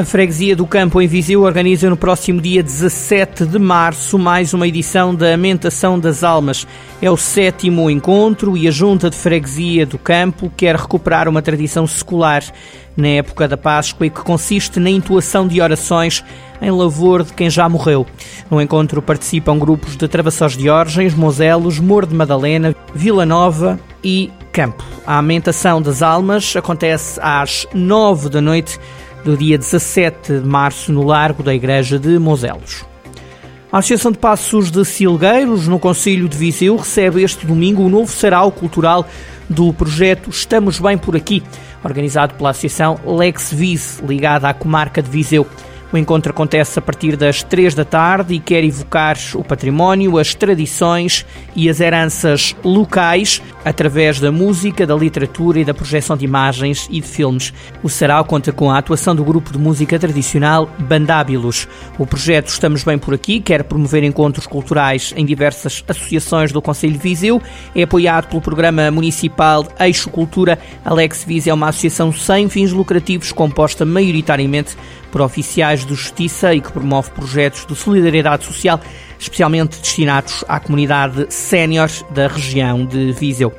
A Freguesia do Campo em Viseu organiza no próximo dia 17 de março mais uma edição da Amentação das Almas. É o sétimo encontro e a Junta de Freguesia do Campo quer recuperar uma tradição secular na época da Páscoa e que consiste na intuação de orações em lavor de quem já morreu. No encontro participam grupos de Travassós de Orgens, Moselos, Mor de Madalena, Vila Nova e Campo. A amentação das almas acontece às nove da noite do dia 17 de março no Largo da Igreja de Moselos. A Associação de Passos de Silgueiros, no Conselho de Viseu, recebe este domingo o novo sarau cultural do projeto Estamos Bem Por Aqui, organizado pela Associação Lex Vis, ligada à comarca de Viseu. O encontro acontece a partir das três da tarde e quer evocar o património, as tradições e as heranças locais através da música, da literatura e da projeção de imagens e de filmes. O Sarau conta com a atuação do grupo de música tradicional Bandábilos. O projeto Estamos Bem Por Aqui quer promover encontros culturais em diversas associações do Conselho de Viseu. É apoiado pelo programa municipal Eixo Cultura. Alex Viseu é uma associação sem fins lucrativos composta maioritariamente por oficiais de justiça e que promove projetos de solidariedade social, especialmente destinados à comunidade sénior da região de Viseu.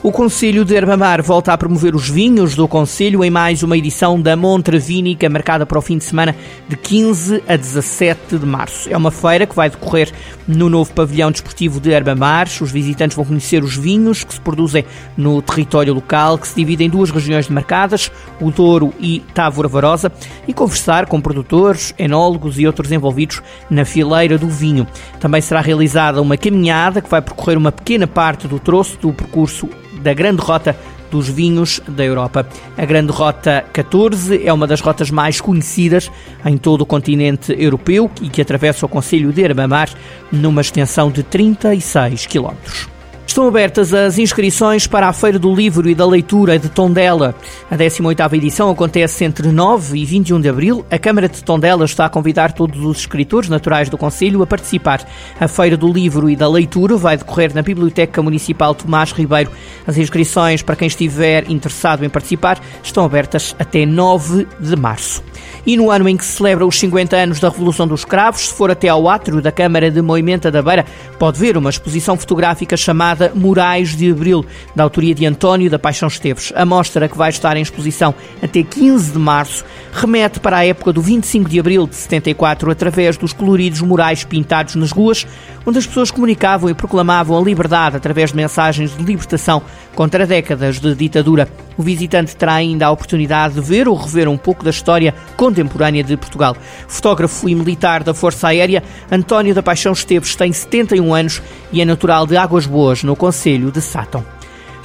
O Conselho de Herbamar volta a promover os vinhos do Conselho em mais uma edição da Montra Vínica, marcada para o fim de semana de 15 a 17 de março. É uma feira que vai decorrer no novo pavilhão desportivo de Herbamar. Os visitantes vão conhecer os vinhos que se produzem no território local, que se divide em duas regiões demarcadas, o Douro e Távora Varosa, e conversar com produtores, enólogos e outros envolvidos na fileira do vinho. Também será realizada uma caminhada que vai percorrer uma pequena parte do troço do percurso da Grande Rota dos vinhos da Europa. A Grande Rota 14 é uma das rotas mais conhecidas em todo o continente europeu e que atravessa o Conselho de Armamar numa extensão de 36 quilómetros. Estão abertas as inscrições para a Feira do Livro e da Leitura de Tondela. A 18ª edição acontece entre 9 e 21 de abril. A Câmara de Tondela está a convidar todos os escritores naturais do Conselho a participar. A Feira do Livro e da Leitura vai decorrer na Biblioteca Municipal Tomás Ribeiro. As inscrições para quem estiver interessado em participar estão abertas até 9 de março. E no ano em que se celebra os 50 anos da Revolução dos Cravos, se for até ao átrio da Câmara de Moimenta da Beira, pode ver uma exposição fotográfica chamada Morais de Abril, da autoria de António da Paixão Esteves. A mostra, que vai estar em exposição até 15 de março, remete para a época do 25 de abril de 74, através dos coloridos murais pintados nas ruas, onde as pessoas comunicavam e proclamavam a liberdade através de mensagens de libertação contra décadas de ditadura. O visitante terá ainda a oportunidade de ver ou rever um pouco da história contemporânea de Portugal. Fotógrafo e militar da Força Aérea, António da Paixão Esteves tem 71 anos e é natural de Águas Boas, no Conselho de Sátão.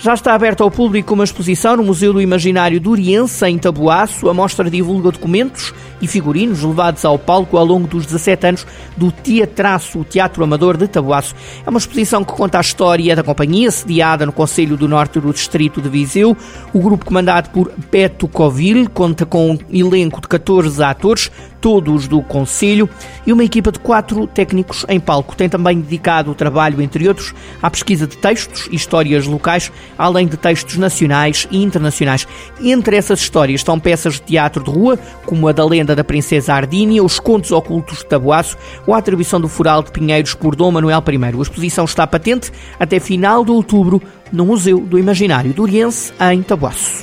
Já está aberta ao público uma exposição no Museu do Imaginário do Oriense, em Taboaço. A mostra divulga documentos e figurinos levados ao palco ao longo dos 17 anos do Teatraço, o Teatro Amador de Taboaço. É uma exposição que conta a história da companhia, sediada no Conselho do Norte do Distrito de Viseu. O grupo comandado por Beto Covil conta com um elenco de 14 atores, todos do Conselho, e uma equipa de quatro técnicos em palco. Tem também dedicado o trabalho, entre outros, à pesquisa de textos e histórias locais, além de textos nacionais e internacionais. Entre essas histórias estão peças de teatro de rua, como a da lenda da Princesa Ardínia, os contos ocultos de Tabuaço ou a atribuição do Fural de Pinheiros por Dom Manuel I. A exposição está patente até final de outubro no Museu do Imaginário do Oriense, em Tabuaço.